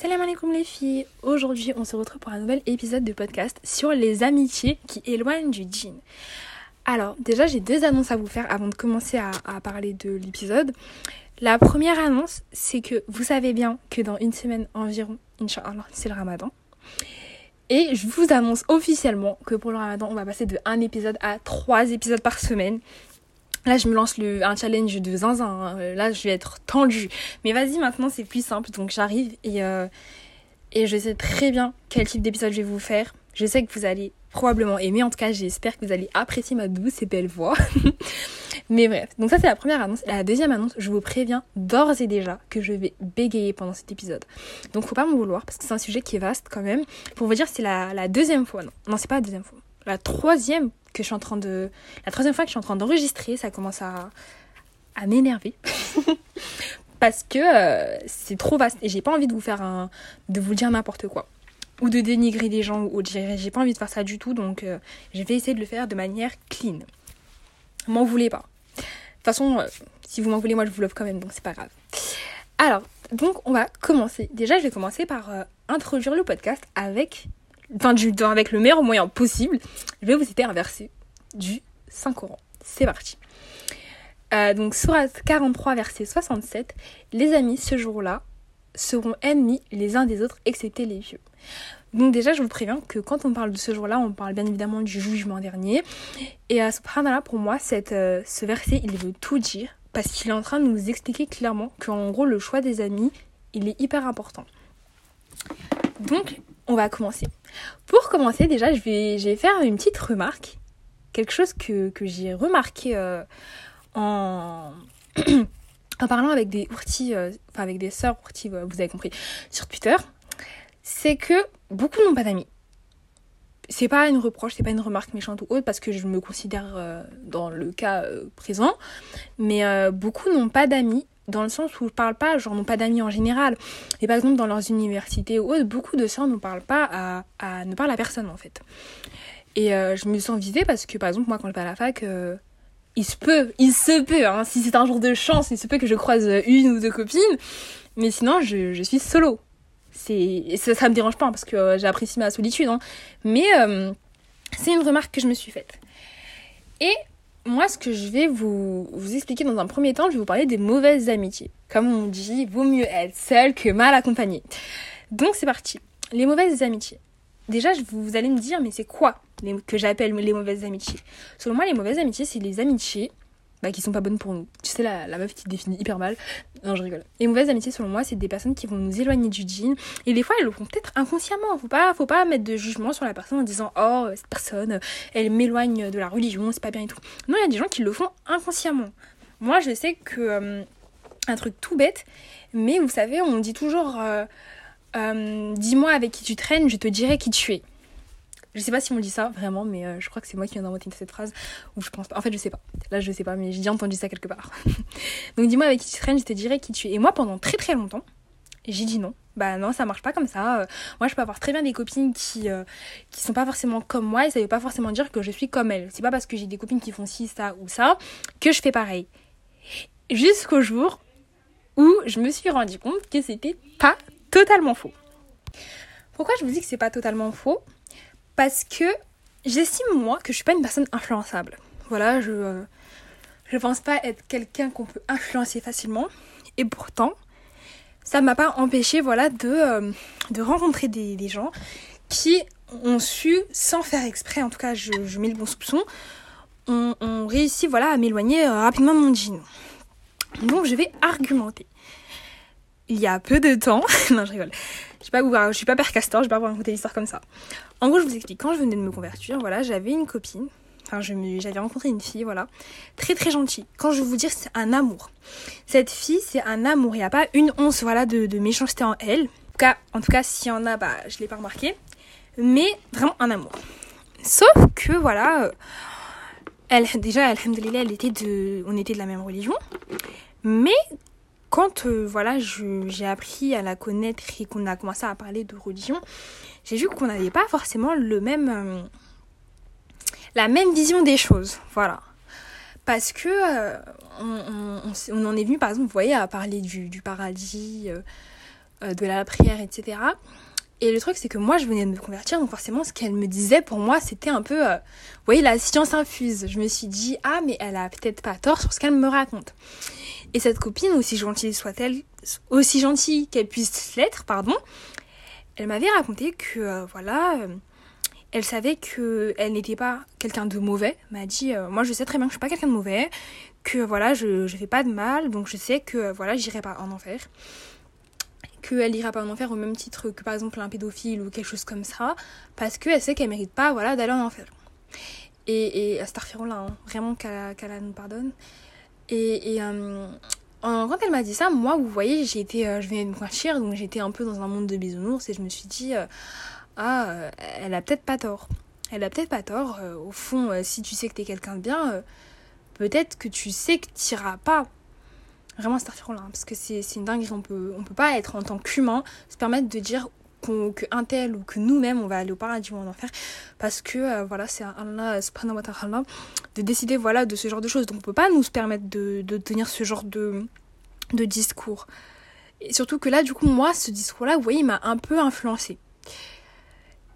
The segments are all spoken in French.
Salam alaikum les filles Aujourd'hui on se retrouve pour un nouvel épisode de podcast sur les amitiés qui éloignent du djinn. Alors déjà j'ai deux annonces à vous faire avant de commencer à, parler de l'épisode. La première annonce c'est que vous savez bien que dans une semaine environ, Inch'Allah, c'est le ramadan. Et je vous annonce officiellement que pour le ramadan on va passer de un épisode à trois épisodes par semaine. Là, je me lance le, un challenge de zinzin. Hein. Là, je vais être tendue. Mais vas-y, maintenant, c'est plus simple. Donc, j'arrive et, euh, et je sais très bien quel type d'épisode je vais vous faire. Je sais que vous allez probablement aimer. En tout cas, j'espère que vous allez apprécier ma douce et belle voix. Mais bref, donc ça c'est la première annonce. La deuxième annonce, je vous préviens d'ores et déjà que je vais bégayer pendant cet épisode. Donc faut pas m'en vouloir parce que c'est un sujet qui est vaste quand même. Pour vous dire, c'est la, la deuxième fois. Non, non c'est pas la deuxième fois. La troisième que je suis en train de. La troisième fois que je suis en train d'enregistrer, ça commence à, à m'énerver. Parce que euh, c'est trop vaste et j'ai pas envie de vous faire un. de vous dire n'importe quoi. Ou de dénigrer des gens ou j'ai pas envie de faire ça du tout donc euh, je vais essayer de le faire de manière clean. M'en voulez pas. De toute façon, euh, si vous m'en voulez, moi je vous love quand même donc c'est pas grave. Alors, donc on va commencer. Déjà, je vais commencer par introduire le podcast avec enfin du, avec le meilleur moyen possible, je vais vous citer un verset du Saint-Coran. C'est parti. Euh, donc, Surat 43, verset 67, les amis ce jour-là seront ennemis les uns des autres, excepté les vieux. Donc déjà, je vous préviens que quand on parle de ce jour-là, on parle bien évidemment du jugement dernier. Et à subhanallah, pour moi, cette, euh, ce verset, il veut tout dire, parce qu'il est en train de nous expliquer clairement qu'en gros, le choix des amis, il est hyper important. Donc, on va commencer. Pour commencer, déjà, je vais, faire une petite remarque. Quelque chose que, j'ai remarqué euh, en, en parlant avec des ourtis, euh, enfin avec des sœurs ourtis, vous avez compris, sur Twitter. C'est que beaucoup n'ont pas d'amis. C'est pas une reproche, c'est pas une remarque méchante ou autre parce que je me considère euh, dans le cas présent. Mais beaucoup n'ont pas d'amis dans le sens où je parle pas, genre n'ont pas d'amis en général. Et par exemple, dans leurs universités ou autres, beaucoup de sœurs ne parlent pas à, ne parlent à personne en fait. Et euh, je me sens visée parce que par exemple, moi quand je vais à la fac, euh, il se peut, il se peut, hein, si c'est un jour de chance, il se peut que je croise une ou deux copines, mais sinon je, suis solo. Ça, ça me dérange pas parce que euh, j'apprécie ma solitude, hein. mais c'est une remarque que je me suis faite. Et moi, ce que je vais vous, expliquer dans un premier temps, je vais vous parler des mauvaises amitiés. Comme on dit, vaut mieux être seul que mal accompagné. Donc c'est parti. Les mauvaises amitiés. Déjà, vous allez me dire, mais c'est quoi que j'appelle les mauvaises amitiés? Selon moi, les mauvaises amitiés, c'est les amitiés bah, qui sont pas bonnes pour nous. Tu sais, la, meuf qui définit hyper mal. Non, je rigole. Les mauvaises amitiés, selon moi, c'est des personnes qui vont nous éloigner du jean. Et des fois, elles le font peut-être inconsciemment. Faut pas, faut pas mettre de jugement sur la personne en disant Oh, cette personne, elle m'éloigne de la religion, c'est pas bien et tout. Non, il y a des gens qui le font inconsciemment. Moi, je sais que. Euh, un truc tout bête, mais vous savez, on dit toujours euh, euh, Dis-moi avec qui tu traînes, je te dirai qui tu es. Je sais pas si on dit ça vraiment, mais euh, je crois que c'est moi qui viens d'inventer cette phrase. Ou je pense pas. En fait, je sais pas. Là, je sais pas, mais j'ai déjà entendu ça quelque part. Donc, dis-moi avec qui tu traînes, je te dirai qui tu es. Et moi, pendant très très longtemps, j'ai dit non. Bah non, ça marche pas comme ça. Euh, moi, je peux avoir très bien des copines qui euh, qui sont pas forcément comme moi et ça veut pas forcément dire que je suis comme elles. C'est pas parce que j'ai des copines qui font ci, ça ou ça que je fais pareil. Jusqu'au jour où je me suis rendu compte que c'était pas totalement faux. Pourquoi je vous dis que c'est pas totalement faux? Parce que j'estime moi que je suis pas une personne influençable. Voilà, je euh, je pense pas être quelqu'un qu'on peut influencer facilement et pourtant ça m'a pas empêché voilà de euh, rencontrer des, gens qui ont su sans faire exprès en tout cas je, mets le bon soupçon ont on réussi voilà à m'éloigner euh, rapidement de mon jean. Donc je vais argumenter. Il y a peu de temps, non je rigole, je je suis pas père je vais pas vous raconter l'histoire comme ça. En gros, je vous explique, quand je venais de me convertir, voilà, j'avais une copine, enfin j'avais rencontré une fille, voilà, très très gentille. Quand je vous dire, c'est un amour. Cette fille, c'est un amour, il n'y a pas une once, voilà, de, de méchanceté en elle. En tout cas, en tout cas s'il y en a, bah, je l'ai pas remarqué. Mais vraiment un amour. Sauf que, voilà, euh, elle, déjà, alhamdoulilah, elle était de, on était de la même religion. Mais quand euh, voilà, j'ai appris à la connaître et qu'on a commencé à parler de religion, j'ai vu qu'on n'avait pas forcément le même, euh, la même vision des choses. Voilà. Parce que euh, on, en est venu, par exemple, vous à parler du, paradis, de la prière, etc. Et le truc, c'est que moi, je venais de me convertir, donc forcément, ce qu'elle me disait, pour moi, c'était un peu, vous voyez, la science infuse. Je me suis dit, ah, mais elle a peut-être pas tort sur ce qu'elle me raconte. Et cette copine, aussi gentille soit-elle, aussi gentille qu'elle puisse l'être, pardon, elle m'avait raconté que, voilà, elle savait que elle n'était pas quelqu'un de mauvais. M'a dit, moi, je sais très bien que je suis pas quelqu'un de mauvais, que voilà, je, je fais pas de mal, donc je sais que voilà, j'irai pas en enfer. Qu'elle ira pas en enfer au même titre que par exemple un pédophile ou quelque chose comme ça, parce qu'elle sait qu'elle mérite pas voilà, d'aller en enfer. Et, et là, hein, vraiment qu'elle nous pardonne. Et, euh, quand elle m'a dit ça, moi, vous voyez, été, euh, je venais de me convertir, donc j'étais un peu dans un monde de bisounours et je me suis dit, euh, ah, elle a peut-être pas tort. Elle a peut-être pas tort. au fond, si tu sais que t'es quelqu'un de bien, peut-être que tu sais que tu n'iras pas. Vraiment, là, parce que c'est une dinguerie. On peut, on peut pas être en tant qu'humain se permettre de dire qu'un tel ou que nous-mêmes on va aller au paradis ou en enfer parce que euh, voilà c'est Allah wa ta'ala de décider voilà de ce genre de choses donc on peut pas nous permettre de, de tenir ce genre de, de discours et surtout que là du coup moi ce discours là vous voyez il m'a un peu influencé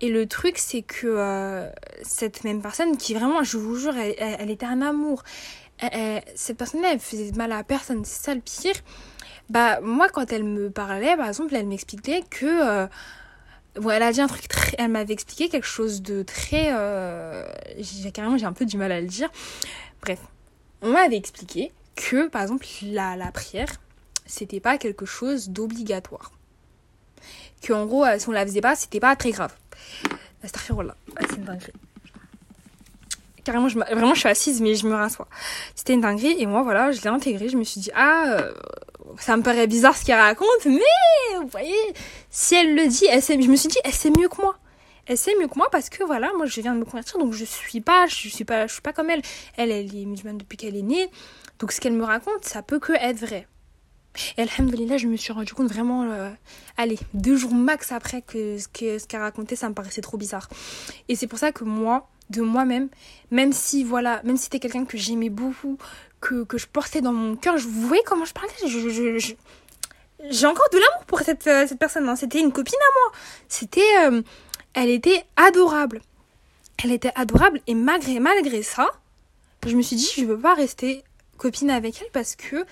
et le truc, c'est que euh, cette même personne, qui vraiment, je vous jure, elle, était un amour. Cette personne-là, elle faisait mal à personne, c'est ça le pire. Bah, moi, quand elle me parlait, par exemple, elle m'expliquait que. Euh, bon, elle a dit un truc très. Elle m'avait expliqué quelque chose de très. Euh, carrément, j'ai un peu du mal à le dire. Bref, on m'avait expliqué que, par exemple, la, la prière, c'était pas quelque chose d'obligatoire. Qu'en gros, si on la faisait pas, c'était pas très grave. Ah, c'est une dinguerie. Carrément, je vraiment, je suis assise, mais je me rassois. C'était une dinguerie, et moi, voilà, je l'ai intégré. Je me suis dit, ah, euh, ça me paraît bizarre ce qu'elle raconte, mais vous voyez, si elle le dit, elle sait, je me suis dit, elle sait mieux que moi. Elle sait mieux que moi parce que voilà, moi je viens de me convertir, donc je suis pas, je suis pas, je suis pas comme elle. Elle, elle est musulmane depuis qu'elle est née, donc ce qu'elle me raconte, ça peut que être vrai. Et alhamdoulilah, je me suis rendu compte vraiment, euh, allez, deux jours max après que ce qu'elle raconté, ça me paraissait trop bizarre. Et c'est pour ça que moi, de moi-même, même si, voilà, même si c'était quelqu'un que j'aimais beaucoup, que, que je portais dans mon cœur, je, vous voyez comment je parlais je, J'ai encore de l'amour pour cette, euh, cette personne. Hein. C'était une copine à moi. C'était, euh, elle était adorable. Elle était adorable et malgré, malgré ça, je me suis dit, je ne peux pas rester copine avec elle parce que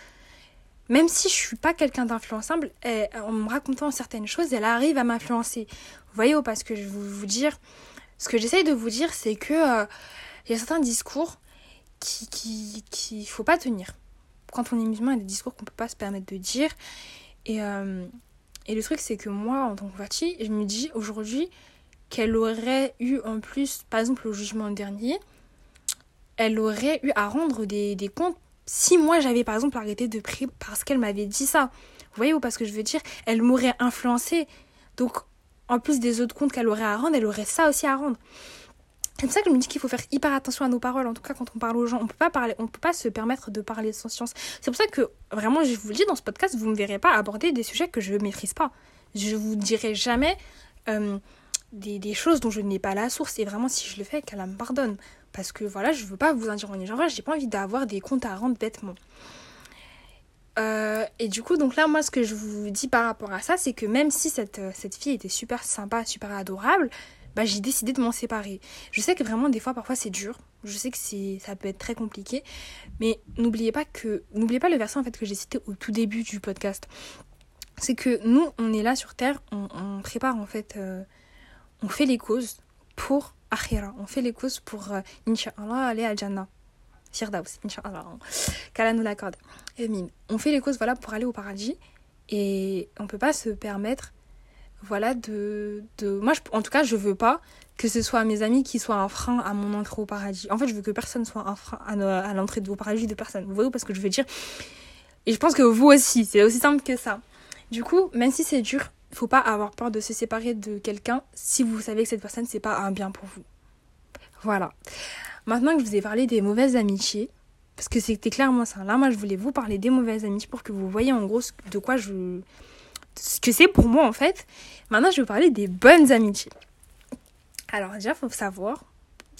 même si je suis pas quelqu'un d'influençable, en me racontant certaines choses, elle arrive à m'influencer. Vous voyez, parce que je veux vous dire, ce que j'essaye de vous dire, c'est que euh, il y a certains discours qui, qui, qui faut pas tenir. Quand on est musulman, il y a des discours qu'on peut pas se permettre de dire. Et, euh, et le truc, c'est que moi, en tant que partie, je me dis aujourd'hui qu'elle aurait eu en plus, par exemple, le jugement dernier, elle aurait eu à rendre des, des comptes si moi j'avais par exemple arrêté de prier parce qu'elle m'avait dit ça, vous voyez ou pas ce que je veux dire? Elle m'aurait influencé. Donc en plus des autres comptes qu'elle aurait à rendre, elle aurait ça aussi à rendre. C'est pour ça que je me dis qu'il faut faire hyper attention à nos paroles. En tout cas, quand on parle aux gens, on peut pas parler, on peut pas se permettre de parler sans science. C'est pour ça que vraiment, je vous le dis dans ce podcast, vous ne me verrez pas aborder des sujets que je ne maîtrise pas. Je vous dirai jamais euh, des, choses dont je n'ai pas la source. Et vraiment, si je le fais, qu'elle me pardonne. Parce que voilà, je veux pas vous induire en erreur, j'ai pas envie d'avoir des comptes à rendre bêtement. Euh, et du coup, donc là, moi, ce que je vous dis par rapport à ça, c'est que même si cette, euh, cette fille était super sympa, super adorable, bah, j'ai décidé de m'en séparer. Je sais que vraiment, des fois, parfois, c'est dur. Je sais que c'est, ça peut être très compliqué. Mais n'oubliez pas que, n'oubliez pas le verset, en fait, que j'ai cité au tout début du podcast. C'est que nous, on est là sur Terre, on, prépare, en fait, euh, on fait les causes pour akhira. On fait les causes pour, euh, Inch'Allah, aller à Jannah. Firdaus, Inch'Allah. Qu'Allah nous l'accorde. On fait les causes voilà, pour aller au paradis. Et on peut pas se permettre voilà de, de... moi en tout cas je veux pas que ce soit mes amis qui soient un frein à mon entrée au paradis en fait je veux que personne soit un frein à, à l'entrée au paradis de personne vous voyez parce que je veux dire? Et je pense que vous aussi c'est aussi simple que ça du coup même si c'est dur il faut pas avoir peur de se séparer de quelqu'un si vous savez que cette personne c'est pas un bien pour vous. Voilà. Maintenant que je vous ai parlé des mauvaises amitiés, parce que c'était clairement ça. Là, moi, je voulais vous parler des mauvaises amitiés pour que vous voyez en gros de quoi je. ce que c'est pour moi en fait. Maintenant, je vais vous parler des bonnes amitiés. Alors, déjà, faut savoir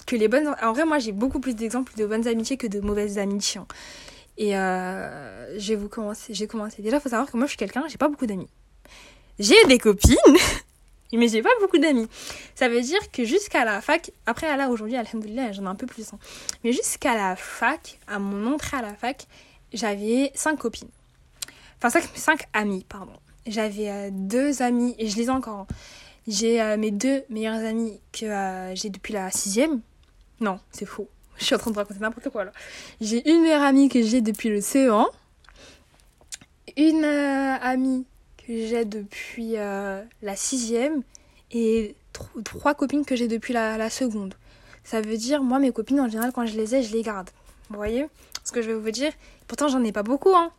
que les bonnes. En vrai, moi, j'ai beaucoup plus d'exemples de bonnes amitiés que de mauvaises amitiés. Hein. Et euh, je vais vous commencer. J'ai commencé. Déjà, il faut savoir que moi, je suis quelqu'un, j'ai pas beaucoup d'amis. j'ai des copines, mais j'ai pas beaucoup d'amis. Ça veut dire que jusqu'à la fac, après là aujourd'hui, alhamdoulilah, j'en ai un peu plus. Hein. mais jusqu'à la fac, à mon entrée à la fac, j'avais cinq copines. Enfin, cinq, cinq amis, pardon. J'avais euh, deux amis, et je les ai encore. Hein. J'ai euh, mes deux meilleurs amis que euh, j'ai depuis la sixième. Non, c'est faux. Je suis en train de raconter n'importe quoi là. J'ai une meilleure amie que j'ai depuis le CE1. Une amie que j'ai depuis la sixième. Et trois copines que j'ai depuis la, seconde. Ça veut dire, moi, mes copines, en général, quand je les ai, je les garde. Vous voyez ce que je vais vous dire? Pourtant, j'en ai pas beaucoup, hein.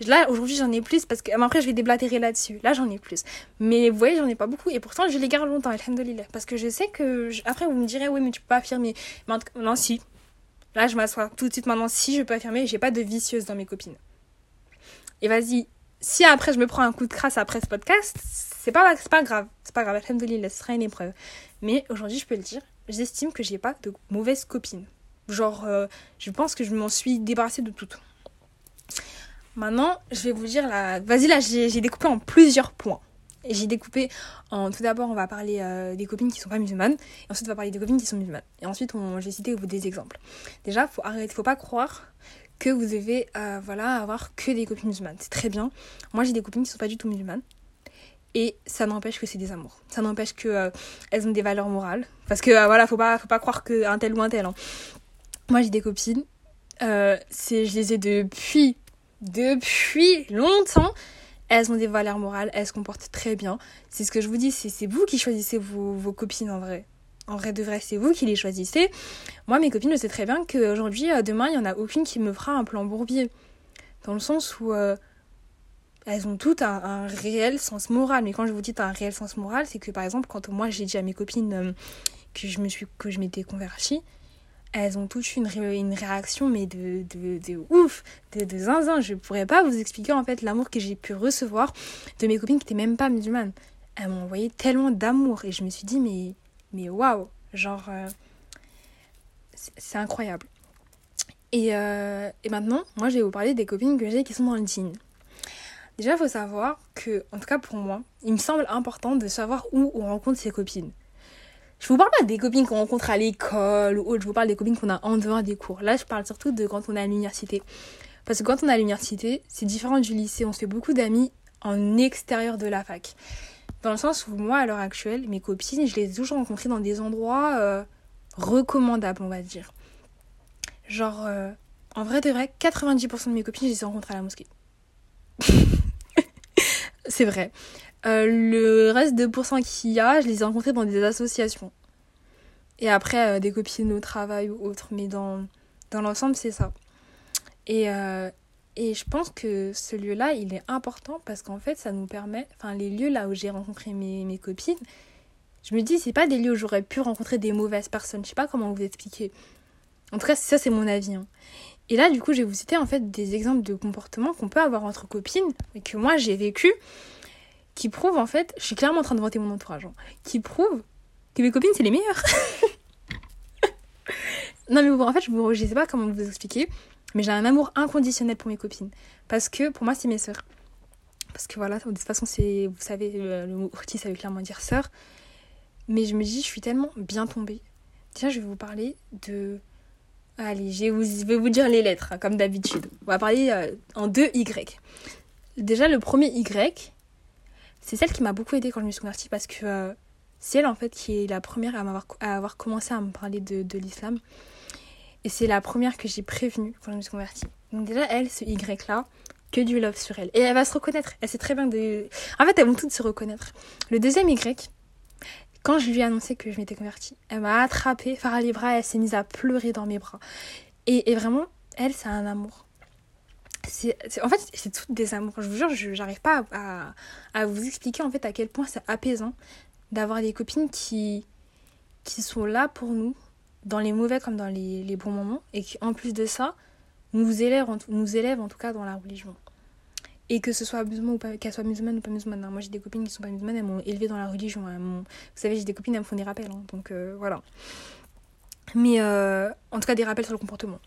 Là, aujourd'hui, j'en ai plus parce que. Après, je vais déblatérer là-dessus. Là, j'en ai plus. Mais vous voyez, j'en ai pas beaucoup. Et pourtant, je les garde longtemps, alhamdoulilah. Parce que je sais que. Après, vous me direz, oui, mais tu peux pas affirmer. Non, si. Là, je m'assois tout de suite maintenant. Si je peux affirmer, j'ai pas de vicieuse dans mes copines. Et vas-y. Si après, je me prends un coup de crasse après ce podcast, c'est pas, pas grave. C'est pas grave, alhamdoulilah, ce sera une épreuve. Mais aujourd'hui, je peux le dire, j'estime que j'ai pas de mauvaises copines. Genre, euh, je pense que je m'en suis débarrassée de toutes. Maintenant, je vais vous dire la. Vas-y, là, j'ai découpé en plusieurs points. J'ai découpé en. Tout d'abord, on va parler euh, des copines qui sont pas musulmanes. Et ensuite, on va parler des copines qui sont musulmanes. Et ensuite, je vais citer des exemples. Déjà, faut arrêter, faut pas croire que vous devez euh, voilà, avoir que des copines musulmanes. C'est très bien. Moi, j'ai des copines qui sont pas du tout musulmanes. Et ça n'empêche que c'est des amours. Ça n'empêche que euh, elles ont des valeurs morales. Parce que voilà, faut pas, faut pas croire qu'un tel ou un tel. Hein. Moi, j'ai des copines. c'est, je les ai depuis depuis longtemps. Elles ont des valeurs morales, elles se comportent très bien. C'est ce que je vous dis, c'est vous qui choisissez vos, copines en vrai. En vrai de vrai, c'est vous qui les choisissez. Moi, mes copines, je sais très bien qu'aujourd'hui, euh, demain, il n'y en a aucune qui me fera un plan bourbier. Dans le sens où euh, elles ont toutes un, réel sens moral. Mais quand je vous dis un réel sens moral, c'est que par exemple, quand moi j'ai dit à mes copines euh, que je me suis que je m'étais convertie, elles ont toutes une, une réaction, mais de, de, de ouf, de, de, zinzin. Je pourrais pas vous expliquer en fait l'amour que j'ai pu recevoir de mes copines qui n'étaient même pas musulmanes. Elles m'ont envoyé tellement d'amour et je me suis dit, mais, mais waouh, genre, euh, c'est incroyable. Et, euh, et, maintenant, moi je vais vous parler des copines que j'ai qui sont dans le jean. Déjà, il faut savoir que, en tout cas pour moi, il me semble important de savoir où on rencontre ses copines. Je vous parle pas des copines qu'on rencontre à l'école ou autre, je vous parle des copines qu'on a en dehors des cours. Là, je parle surtout de quand on est à l'université. Parce que quand on est à l'université, c'est différent du lycée. On se fait beaucoup d'amis en extérieur de la fac. Dans le sens où moi, à l'heure actuelle, mes copines, je les ai toujours rencontrées dans des endroits euh, recommandables, on va dire. Genre, euh, en vrai de vrai, 90% de mes copines, je les ai rencontrées à la mosquée. c'est vrai. Euh, le reste de pourcents qu'il y a, je les ai rencontrés dans des associations. Et après, des copines au travail ou autre. Mais dans, dans l'ensemble, c'est ça. Et, et je pense que ce lieu-là, il est important parce qu'en fait, ça nous permet. Enfin, les lieux là où j'ai rencontré mes, copines, je me dis, c'est pas des lieux où j'aurais pu rencontrer des mauvaises personnes. Je sais pas comment vous expliquer. En tout cas, ça, c'est mon avis. Hein. Et là, du coup, je vais vous citer en fait des exemples de comportements qu'on peut avoir entre copines et que moi j'ai vécu qui prouve en fait, je suis clairement en train de vanter mon entourage, hein, qui prouve que mes copines c'est les meilleures. non mais en fait, je, ne sais pas comment vous expliquer, mais j'ai un amour inconditionnel pour mes copines. Parce que pour moi, c'est mes sœurs. Parce que voilà, de toute façon, c'est, vous savez, le, mot orti, ça veut clairement dire sœur. Mais je me dis, je suis tellement bien tombée. Déjà, je vais vous parler de. Allez, je vais vous, dire les lettres, hein, comme d'habitude. On va parler euh, en deux Y. Déjà, le premier Y, c'est celle qui m'a beaucoup aidée quand je me suis convertie parce que euh, c'est elle en fait qui est la première à, m'avoir, à avoir commencé à me parler de, de l'islam. Et c'est la première que j'ai prévenue quand je me suis convertie. Donc déjà, elle, ce Y là, que du love sur elle. Et elle va se reconnaître. Elle sait très bien de... En fait, elles vont toutes se reconnaître. Le deuxième Y, quand je lui ai annoncé que je m'étais convertie, elle m'a attrapée, Farah les elle s'est mise à pleurer dans mes bras. Et, vraiment, elle, c'est un amour c'est, en fait, c'est toutes des amours. Je vous jure, je n'arrive pas à, à, vous expliquer en fait à quel point c'est apaisant d'avoir des copines qui, qui sont là pour nous, dans les mauvais comme dans les, les bons moments, et qui en plus de ça, nous élèvent, nous élèvent en tout cas dans la religion. Et que ce soit musulman ou pas, qu'elle soit musulmane ou pas musulmane. Moi j'ai des copines qui sont pas musulmanes, elles m'ont élevée dans la religion. Vous savez, j'ai des copines, elles me font des rappels. Hein, donc euh, voilà. Mais euh, en tout cas, des rappels sur le comportement.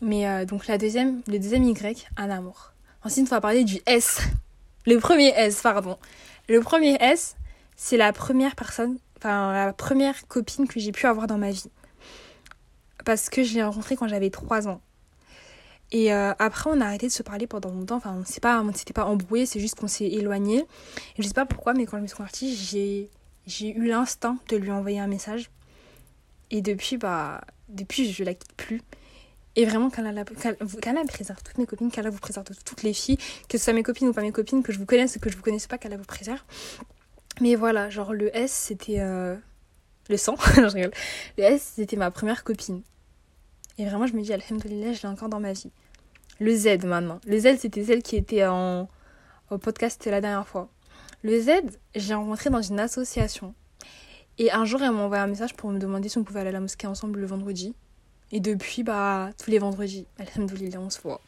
Mais euh, donc la deuxième, le deuxième Y, un amour. Ensuite, on va parler du S. Le premier S, pardon. Le premier S, c'est la première personne, enfin la première copine que j'ai pu avoir dans ma vie. Parce que je l'ai rencontrée quand j'avais 3 ans. Et euh, après, on a arrêté de se parler pendant longtemps. Enfin, on s'était pas embrouillé, c'est juste qu'on s'est éloigné. Je sais pas pourquoi, mais quand je me suis convertie, j'ai, eu l'instinct de lui envoyer un message. Et depuis, bah, depuis, je la quitte plus. Et vraiment, qu'Allah la préserve toutes mes copines, qu'Allah vous préserve toutes les filles, que ce soit mes copines ou pas mes copines, que je vous connaisse ou que je vous connaisse pas, qu'Allah vous préserve. Mais voilà, genre le S, c'était euh, le sang, je rigole. Le S, c'était ma première copine. Et vraiment, je me dis, Alhamdulillah, je l'ai encore dans ma vie. Le Z maintenant. Le Z, c'était celle qui était en, au podcast la dernière fois. Le Z, j'ai rencontré dans une association. Et un jour, elle m'a envoyé un message pour me demander si on pouvait aller à la mosquée ensemble le vendredi. Et depuis, bah, tous les vendredis, Alhamdulillah, on se voit.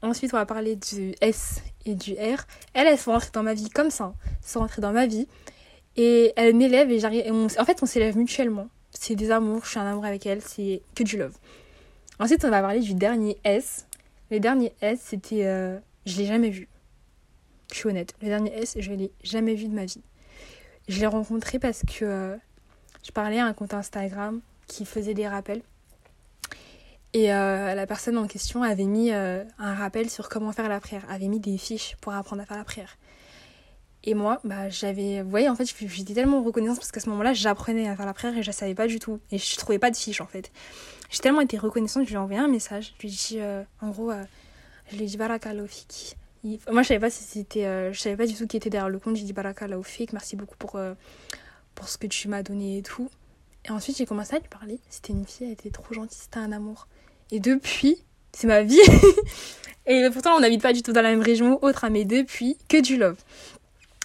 Ensuite, on va parler du S et du R. Elles, elles sont rentrées dans ma vie comme ça. Elles sont rentrées dans ma vie. Et elles m'élèvent et j'arrive. En fait, on s'élève mutuellement. C'est des amours, je suis en amour avec elles, c'est que du love. Ensuite, on va parler du dernier S. Le dernier S, c'était. Euh, je l'ai jamais vu. Je suis honnête. Le dernier S, je l'ai jamais vu de ma vie. Je l'ai rencontré parce que euh, je parlais à un compte Instagram qui faisait des rappels. Et euh, la personne en question avait mis un rappel sur comment faire la prière, avait mis des fiches pour apprendre à faire la prière. Et moi, bah, j'avais. Vous voyez, en fait, j'étais tellement reconnaissante parce qu'à ce moment-là, j'apprenais à faire la prière et je ne savais pas du tout. Et je trouvais pas de fiches en fait. J'ai tellement été reconnaissante, je lui ai envoyé un message. Je lui ai dit, en gros, je lui ai dit Baraka Lofiki. Moi, je savais si je savais pas du tout qui était derrière le compte. J'ai dit Baraka Laofik, merci beaucoup pour, pour ce que tu m'as donné et tout. Et ensuite, j'ai commencé à lui parler. C'était une fille, elle était trop gentille, c'était un amour. Et depuis, c'est ma vie. et pourtant, on n'habite pas du tout dans la même région ou autre, hein, mais depuis, que du love.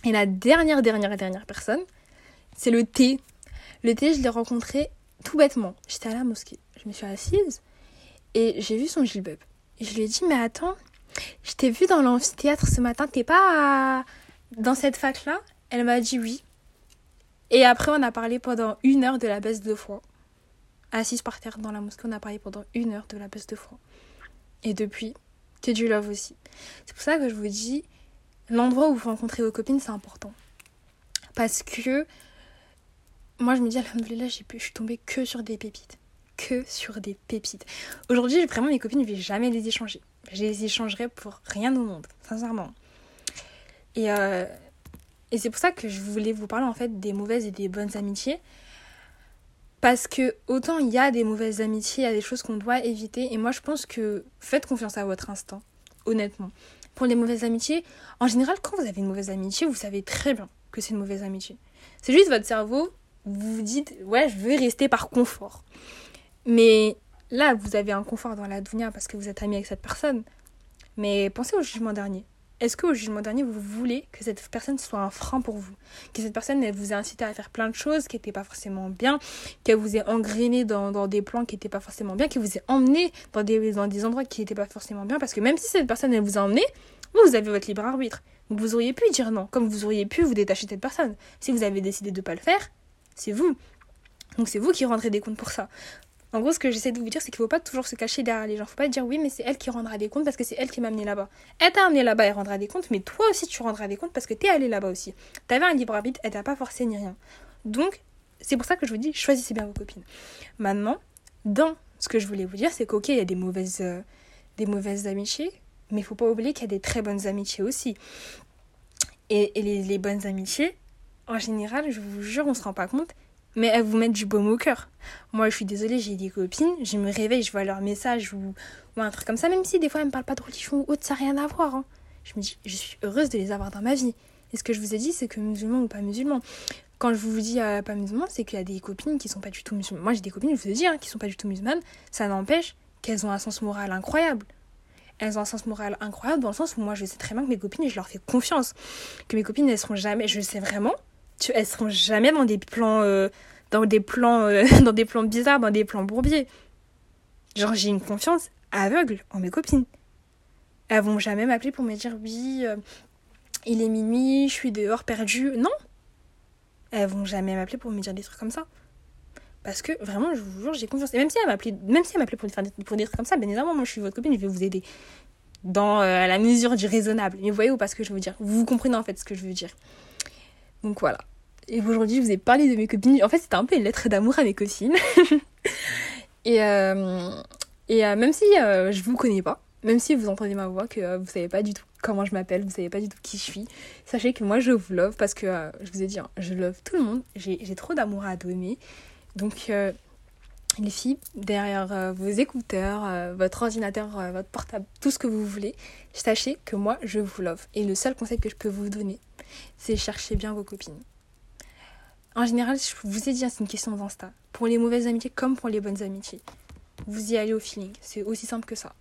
Et la dernière, dernière, dernière personne, c'est le thé. Le thé, je l'ai rencontré tout bêtement. J'étais à la mosquée. Je me suis assise et j'ai vu son gilbub. Et je lui ai dit, mais attends, je t'ai vu dans l'amphithéâtre ce matin, t'es pas dans cette fac-là? Elle m'a dit oui. Et après, on a parlé pendant une heure de la baisse de foi. Assise par terre dans la mosquée, on a parlé pendant une heure de la baisse de foi. Et depuis, que du love aussi. C'est pour ça que je vous dis, l'endroit où vous rencontrez vos copines, c'est important. Parce que moi, je me dis, alhamdoulilah, je suis tombée que sur des pépites. Que sur des pépites. Aujourd'hui, vraiment, mes copines, je vais jamais les échanger. Je les échangerai pour rien au monde, sincèrement. Et euh, et c'est pour ça que je voulais vous parler en fait des mauvaises et des bonnes amitiés. Parce que autant il y a des mauvaises amitiés, il y a des choses qu'on doit éviter. Et moi je pense que faites confiance à votre instinct, honnêtement. Pour les mauvaises amitiés, en général quand vous avez une mauvaise amitié, vous savez très bien que c'est une mauvaise amitié. C'est juste votre cerveau, vous vous dites ouais je veux rester par confort. Mais là vous avez un confort dans la dunya parce que vous êtes ami avec cette personne. Mais pensez au jugement dernier. Est-ce qu'au jugement dernier, vous voulez que cette personne soit un frein pour vous? Que cette personne, vous ait incité à faire plein de choses qui n'étaient pas forcément bien, qu'elle vous ait engrainé dans, des plans qui n'étaient pas forcément bien, qu'elle vous ait emmené dans des, endroits qui n'étaient pas forcément bien? Parce que même si cette personne, elle vous a emmené, vous, vous avez votre libre arbitre. Vous auriez pu dire non, comme vous auriez pu vous détacher de cette personne. Si vous avez décidé de ne pas le faire, c'est vous. Donc c'est vous qui rendrez des comptes pour ça. En gros, ce que j'essaie de vous dire, c'est qu'il ne faut pas toujours se cacher derrière les gens. Il ne faut pas dire oui, mais c'est elle qui rendra des comptes parce que c'est elle qui m'a amené là-bas. Elle t'a amené là-bas, elle rendra des comptes, mais toi aussi tu rendras des comptes parce que t'es allé là-bas aussi. T'avais un libre arbitre, elle t'a pas forcé ni rien. Donc, c'est pour ça que je vous dis, choisissez bien vos copines. Maintenant, dans ce que je voulais vous dire, c'est qu'ok, il y a des mauvaises, euh, des mauvaises amitiés, mais il faut pas oublier qu'il y a des très bonnes amitiés aussi. Et, les, les bonnes amitiés, en général, je vous jure, on se rend pas compte, mais elles vous mettent du baume au cœur. Moi, je suis désolée, j'ai des copines, je me réveille, je vois leur message ou, un truc comme ça, même si des fois elles me parlent pas de religion ou autre, ça n'a rien à voir. Hein. Je me dis, je suis heureuse de les avoir dans ma vie. Et ce que je vous ai dit, c'est que musulmans ou pas musulmans. Quand je vous dis euh, pas musulmans, c'est qu'il y a des copines qui sont pas du tout musulmanes. Moi, j'ai des copines, je vous ai dit, hein, qui sont pas du tout musulmanes. Ça n'empêche qu'elles ont un sens moral incroyable. Elles ont un sens moral incroyable dans le sens où moi, je sais très bien que mes copines, je leur fais confiance. Que mes copines, elles seront jamais, je sais vraiment, tu, elles seront jamais dans des plans, euh, dans des plans, euh, dans des plans bizarres, dans des plans bourbiers. Genre, j'ai une confiance aveugle en mes copines. Elles vont jamais m'appeler pour me dire oui, euh, il est minuit, je suis dehors perdu. Non. Elles vont jamais m'appeler pour me dire des trucs comme ça. Parce que vraiment, j'ai confiance. Et même si elle m'appelait, même si pour, pour des trucs comme ça, bien évidemment, moi je suis votre copine, je vais vous aider. dans la mesure du raisonnable. Mais vous voyez ou pas ce que je veux dire? Vous comprenez en fait ce que je veux dire. Donc voilà. Et aujourd'hui, je vous ai parlé de mes copines. En fait, c'était un peu une lettre d'amour à mes copines. et euh, euh, même si je vous connais pas, même si vous entendez ma voix, que vous savez pas du tout comment je m'appelle, vous savez pas du tout qui je suis, sachez que moi je vous love parce que je vous ai dit, hein, je love tout le monde. J'ai trop d'amour à donner. Donc les filles, derrière euh, vos écouteurs, euh, votre ordinateur, euh, votre portable, tout ce que vous voulez, sachez que moi, je vous love. Et le seul conseil que je peux vous donner, c'est chercher bien vos copines. En général, je vous ai dit, hein, c'est une question d'Insta. Pour les mauvaises amitiés comme pour les bonnes amitiés. Vous y allez au feeling. C'est aussi simple que ça.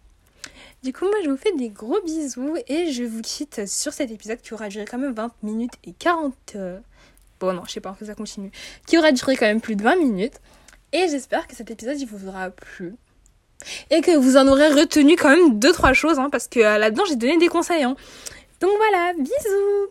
Du coup, moi, je vous fais des gros bisous et je vous quitte sur cet épisode qui aura duré quand même 20 minutes et 40... Bon, non, je sais pas, que ça continue. Qui aura duré quand même plus de 20 minutes. Et j'espère que cet épisode il vous aura plu. Et que vous en aurez retenu quand même deux trois choses, hein, parce que euh, là-dedans j'ai donné des conseils. Hein. Donc voilà, bisous